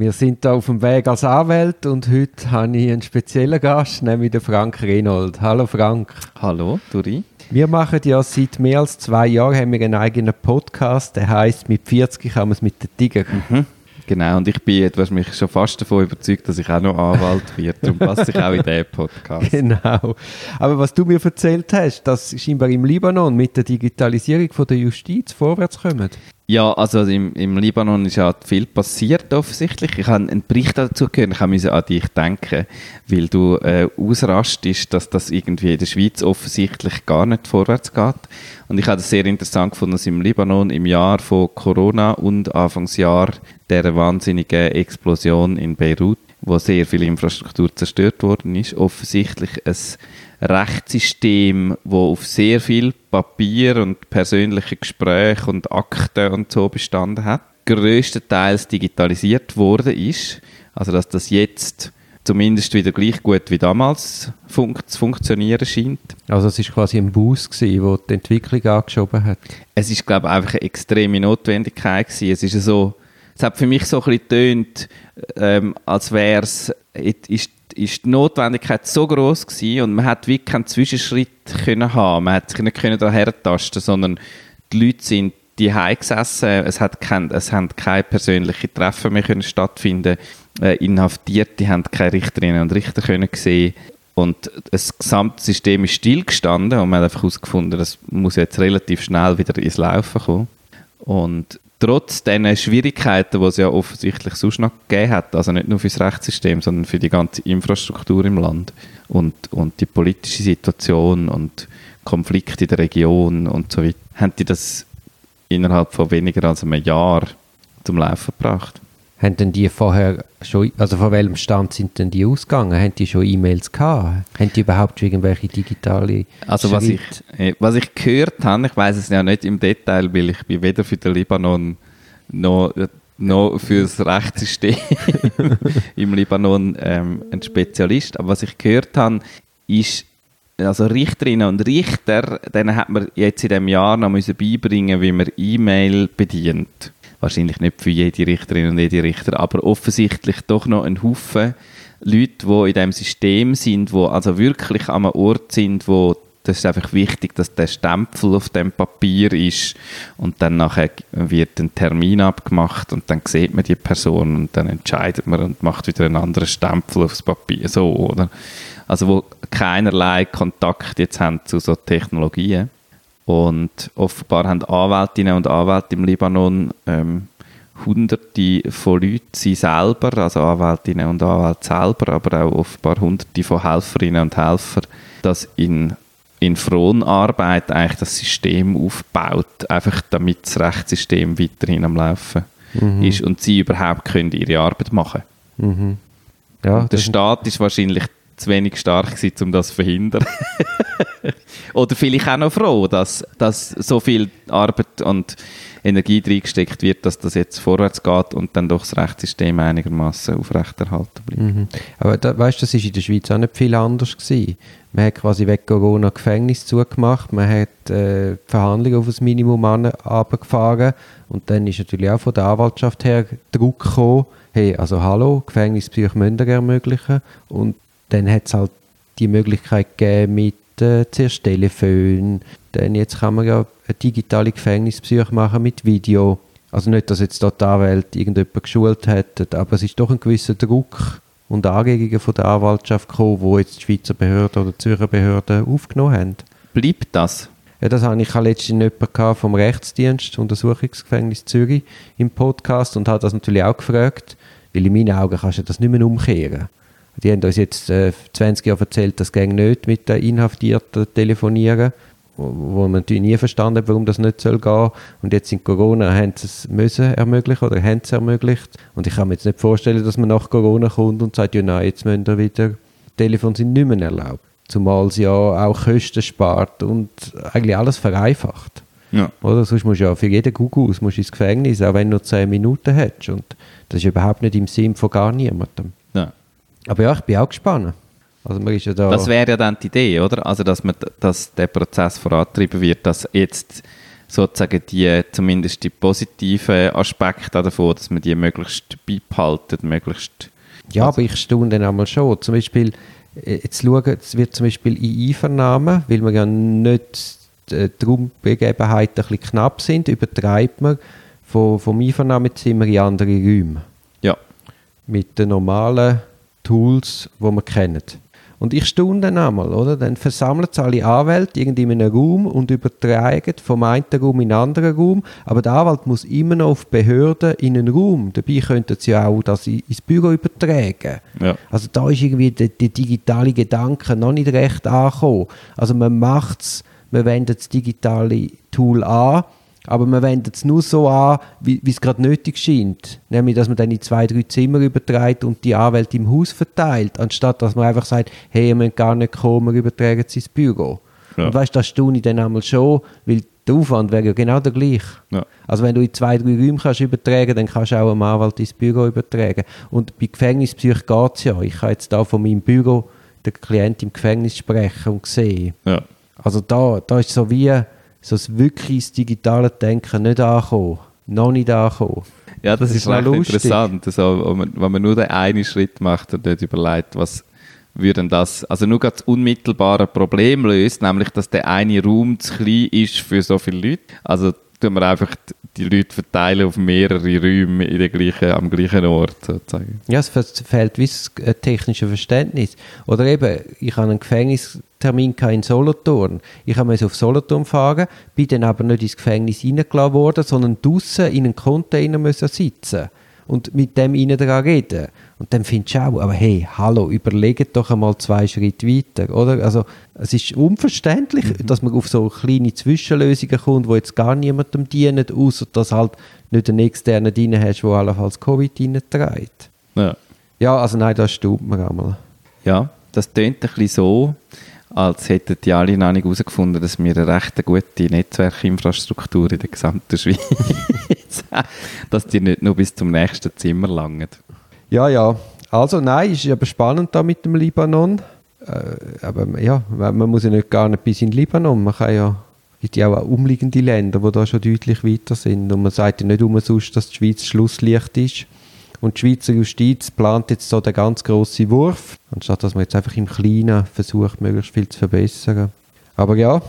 Wir sind da auf dem Weg als Anwalt und heute habe ich einen speziellen Gast, nämlich den Frank Renold. Hallo Frank. Hallo, Duri. Wir machen ja seit mehr als zwei Jahren haben wir einen eigenen Podcast, der heißt «Mit 40 kann man es mit den Tiger». Mhm. Genau, und ich bin, hast mich schon fast davon überzeugt, dass ich auch noch Anwalt werde. Darum passe ich auch in diesen Podcast. Genau. Aber was du mir erzählt hast, dass scheinbar im Libanon mit der Digitalisierung von der Justiz vorwärts kommt. Ja, also im, im Libanon ist ja viel passiert offensichtlich. Ich habe einen Bericht dazu gehört, ich musste an dich denken, weil du äh, ausrastest, dass das irgendwie in der Schweiz offensichtlich gar nicht vorwärts geht. Und ich habe es sehr interessant gefunden, dass im Libanon im Jahr von Corona und Anfangsjahr der wahnsinnigen Explosion in Beirut, wo sehr viel Infrastruktur zerstört worden ist, offensichtlich ein Rechtssystem, wo auf sehr viel Papier und persönliche Gespräche und Akten und so bestanden hat, größtenteils digitalisiert worden ist. Also dass das jetzt zumindest wieder gleich gut wie damals fun zu funktionieren scheint. Also es ist quasi ein Boost gewesen, wo die Entwicklung angeschoben hat. Es ist glaube ich einfach eine extreme Notwendigkeit gewesen. Es ist so, es hat für mich so ein bisschen getönt, ähm, als wäre es, ist ist die Notwendigkeit so groß gewesen und man hat wirklich keinen Zwischenschritt können haben. Man hat sich nicht können tasten, sondern die Leute sind die gesessen. Es hat kein, es haben keine persönlichen Treffen mehr können stattfinden. Äh, Inhaftierte haben keine Richterinnen und Richter können sehen. Und das gesamte System ist stillgestanden und man hat einfach herausgefunden, das muss jetzt relativ schnell wieder ins Laufen kommen. Und trotz diesen Schwierigkeiten, die es ja offensichtlich sonst noch gegeben hat, also nicht nur für das Rechtssystem, sondern für die ganze Infrastruktur im Land und, und die politische Situation und Konflikte in der Region und so weiter, haben die das innerhalb von weniger als einem Jahr zum Laufen gebracht. Haben denn die vorher schon, also von welchem Stand sind denn die ausgegangen? Haben die schon E-Mails gehabt? Haben die überhaupt schon irgendwelche digitale Also was ich, äh, was ich gehört habe, ich weiß es ja nicht im Detail, weil ich bin weder für den Libanon noch, noch für das Rechtssystem im Libanon ähm, ein Spezialist. Aber was ich gehört habe, ist, also Richterinnen und Richter, denen hat man jetzt in diesem Jahr noch müssen beibringen, wie man E-Mail bedient wahrscheinlich nicht für jede Richterin und jede Richter, aber offensichtlich doch noch ein Haufen Leute, die in diesem System sind, die also wirklich an einem Ort sind, wo das ist einfach wichtig, dass der Stempel auf dem Papier ist und dann nachher wird ein Termin abgemacht und dann sieht man die Person und dann entscheidet man und macht wieder einen anderen Stempel aufs Papier, so, oder? Also wo keinerlei Kontakt jetzt haben zu so Technologien. Und offenbar haben Anwältinnen und Anwälte im Libanon ähm, Hunderte von Leuten, sie selber, also Anwältinnen und Anwälte selber, aber auch offenbar Hunderte von Helferinnen und Helfern, das in, in Fronarbeit eigentlich das System aufbaut, einfach damit das Rechtssystem weiterhin am Laufen mhm. ist und sie überhaupt können ihre Arbeit machen mhm. ja, Der Staat ist wahrscheinlich zu wenig stark gewesen, um das zu verhindern. Oder vielleicht auch noch froh, dass, dass so viel Arbeit und Energie reingesteckt wird, dass das jetzt vorwärts geht und dann doch das Rechtssystem einigermaßen aufrechterhalten bleibt. Mhm. Aber da, weißt, das ist in der Schweiz auch nicht viel anders gewesen. Man hat quasi weg Corona Gefängnis zugemacht, man hat äh, Verhandlungen auf das Minimum runtergefahren und dann ist natürlich auch von der Anwaltschaft her Druck gekommen, hey, also hallo, Gefängnispsych müssen ermöglichen und dann hat es halt die Möglichkeit gegeben mit äh, zuerst Telefon, dann jetzt kann man ja eine digitale Gefängnispsych machen mit Video. Also nicht, dass jetzt dort die Anwälte irgendjemand geschult hätte, aber es ist doch ein gewisser Druck und Anregungen von der Anwaltschaft gekommen, wo jetzt die Schweizer Behörden oder die Zürcher Behörden aufgenommen haben. Bleibt das? Ja, das habe ich letztens jemanden vom Rechtsdienst Untersuchungsgefängnis Zürich im Podcast und habe das natürlich auch gefragt, weil in meinen Augen kannst du das nicht mehr umkehren. Die haben uns jetzt äh, 20 Jahre erzählt, das ging nicht mit den Inhaftierten telefonieren, wo, wo man natürlich nie verstanden hat, warum das nicht soll gehen. Und jetzt in Corona haben sie es müssen ermöglichen oder haben es ermöglicht. Und ich kann mir jetzt nicht vorstellen, dass man nach Corona kommt und sagt, ja nein, jetzt müssen wir wieder, Telefon sind nicht mehr erlaubt. Zumal sie ja auch Kosten spart und eigentlich alles vereinfacht. Ja. Oder? Sonst musst du ja für jeden Google musst ins Gefängnis, auch wenn du nur 10 Minuten hättest. Und das ist überhaupt nicht im Sinn von gar niemandem. Aber ja, ich bin auch gespannt. Also man ist ja da das wäre ja dann die Idee, oder? Also, dass, man, dass der Prozess vorantrieben wird, dass jetzt sozusagen die, zumindest die positiven Aspekte davon, dass man die möglichst beibehalten, möglichst... Ja, aber ich staune dann einmal schon. Zum Beispiel, äh, jetzt schauen, es wird zum Beispiel in Einvernahmen, weil wir ja nicht äh, die Raumbegebenheiten ein bisschen knapp sind, übertreibt man vom, vom Einvernahmezimmer in andere Räume. Ja. Mit den normalen Tools, die wir kennen. Und ich staune dann einmal, oder? Dann versammeln sie alle Anwälte irgendwie in einem Raum und übertragen vom einen Raum in einen anderen Raum. Aber der Anwalt muss immer noch auf Behörden in einen Raum. Dabei könnten sie ja auch das ins Büro übertragen. Ja. Also da ist irgendwie der, der digitale Gedanke noch nicht recht angekommen. Also man macht es, man wendet das digitale Tool an, aber man wendet es nur so an, wie es gerade nötig scheint. Nämlich, dass man dann in zwei, drei Zimmer überträgt und die Anwälte im Haus verteilt, anstatt dass man einfach sagt, hey, ihr müsst gar nicht kommen, wir übertragen es ins Büro. Ja. Und weißt du, das staune ich dann einmal schon, weil der Aufwand wäre ja genau der gleiche. Ja. Also wenn du in zwei, drei Räume kannst übertragen, dann kannst du auch einem Anwalt ins Büro übertragen. Und bei Gefängnispsych geht es ja. Ich kann jetzt da von meinem Büro den Klient im Gefängnis sprechen und sehen. Ja. Also da, da ist so wie so das wirklich das digitale Denken nicht angekommen. Noch nicht angekommen. Ja, das, Das ist ist recht lustig. interessant. Also, wenn, man, nur den einen Schritt macht und nicht überlegt, was würde denn das, also nur das unmittelbare Problem löst, nämlich, dass der eine Raum zu klein ist für so viele Leute. Also tun wir einfach die- Leute verteilen auf mehrere Räume in der gleichen, am gleichen Ort sozusagen. Ja, es fe- fehlt wie das technische Verständnis. Oder eben, ich hatte einen Gefängnistermin gehabt in Solothurn. Ich musste auf Solothurn fahren, bin dann aber nicht ins Gefängnis reingelassen worden, sondern draussen in einen Container müssen sitzen und mit dem ihnen daran reden. Und dann findest du auch, aber hey, hallo, überlegt doch einmal zwei Schritte weiter, oder? Also, es ist unverständlich, dass man auf so kleine Zwischenlösungen kommt, die jetzt gar niemandem dienen, außer dass halt nicht einen externen drin hast, der allenfalls Covid reinträgt. Ja. Ja, also nein, das stimmt mir einmal. Ja, das tönt ein bisschen so, als hätten die alle noch nicht herausgefunden, dass wir eine recht gute Netzwerkinfrastruktur in der gesamten Schweiz haben. Dass die nicht nur bis zum nächsten Zimmer langen. Ja, ja. Also nein, ist aber spannend da mit dem Libanon. Äh, aber ja, man muss ja nicht gar nicht bis in den Libanon. Man kann ja, gibt ja auch umliegende Länder, die da schon deutlich weiter sind. Und man sagt ja nicht umsonst, dass die Schweiz Schlusslicht ist. Und die Schweizer Justiz plant jetzt so den ganz grossen Wurf, anstatt dass man jetzt einfach im Kleinen versucht, möglichst viel zu verbessern. Aber ja,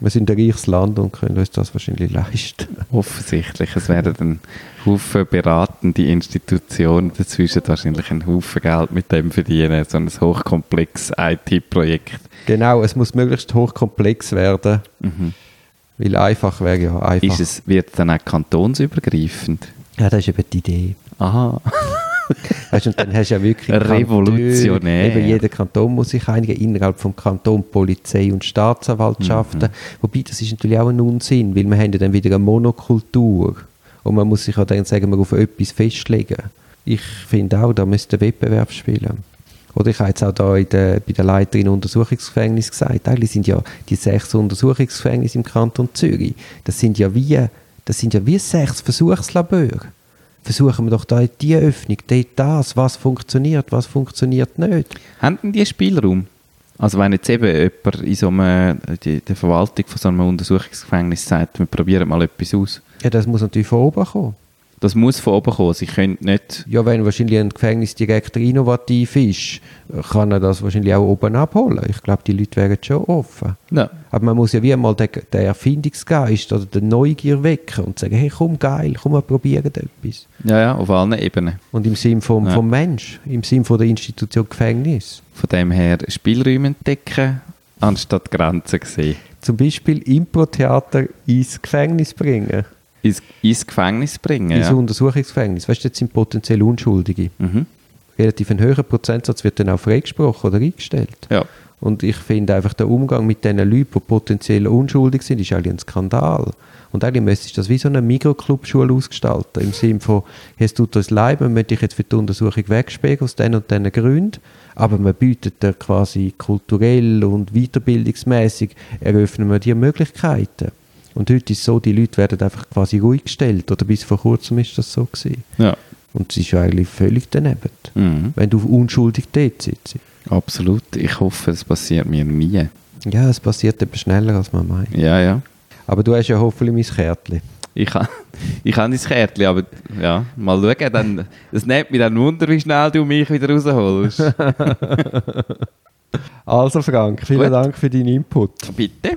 wir sind ein reiches Land und können uns das wahrscheinlich leisten. Offensichtlich. Es werden ein Haufen beratende Institutionen dazwischen wahrscheinlich einen Haufen Geld mit dem verdienen. So ein hochkomplexes IT-Projekt. Genau, es muss möglichst hochkomplex werden. Weil einfach wäre ja einfach. Ist es, wird es dann auch kantonsübergreifend? Ja, das ist eben die Idee. Aha. Weißt, und dann hast du ja wirklich Revolutionär. Kantone, Eben jeder Kanton muss sich einigen, innerhalb vom Kanton Polizei und Staatsanwaltschaften. Wobei, das ist natürlich auch ein Unsinn, weil wir haben ja dann wieder eine Monokultur. Und man muss sich auch dann sagen, wir auf etwas festlegen. Ich finde auch, da müsste Wettbewerb spielen. Oder ich habe jetzt auch da der, bei der Leiterin Untersuchungsgefängnis gesagt, eigentlich sind ja die sechs Untersuchungsgefängnisse im Kanton Zürich, das sind ja wie, das sind ja wie sechs Versuchslabore. Versuchen wir doch da die Öffnung, dort das, was funktioniert, was funktioniert nicht. Haben denn die Spielraum? Also wenn jetzt eben jemand in so einem, die, der Verwaltung von so einem Untersuchungsgefängnis sagt, wir probieren mal etwas aus. Ja, das muss natürlich von oben kommen. Das muss von oben kommen. Sie können nicht... Ja, wenn wahrscheinlich ein Gefängnisdirektor innovativ ist, kann er das wahrscheinlich auch oben abholen. Ich glaube, die Leute wären schon offen. Ja. Aber man muss ja wie einmal den, den Erfindungsgeist oder den Neugier wecken und sagen, hey, komm, geil, komm, wir probieren etwas. Ja, ja, auf allen Ebenen. Und im Sinn vom, Ja. vom Mensch, im Sinn von der Institution Gefängnis. Von dem her Spielräume entdecken, anstatt Grenzen sehen. Zum Beispiel Impro-Theater ins Gefängnis bringen. Ins, ins Gefängnis bringen. Ins Ja. Untersuchungsgefängnis. Weißt du, jetzt sind potenziell Unschuldige. Mhm. Relativ ein höherer Prozentsatz wird dann auch freigesprochen oder eingestellt. ja. Und ich finde einfach, der Umgang mit diesen Leuten, die potenziell unschuldig sind, ist eigentlich ein Skandal. Und eigentlich müsste das wie so eine Mikroclub-Schule ausgestalten. Im Sinne von, es tut uns leid, wir möchten dich jetzt für die Untersuchung wegsperren aus diesen und diesen Gründen. Aber man bietet dir quasi kulturell und weiterbildungsmäßig eröffnen wir dir Möglichkeiten. Und heute ist es so, die Leute werden einfach quasi ruhig gestellt. Oder bis vor kurzem ist das so gewesen. ja. Und es ist ja eigentlich völlig daneben. Mhm. Wenn du unschuldig dort sitzt. Absolut. Ich hoffe, es passiert mir nie. Ja, es passiert eben schneller, als man meint. Ja, ja. Aber du hast ja hoffentlich mein Kärtchen. Ich habe ich ha dein Kärtchen, aber ja, mal schauen. Dann, es nimmt mich dann Wunder, wie schnell du mich wieder rausholst. Also Frank, vielen Gut. Dank für deinen Input. Bitte.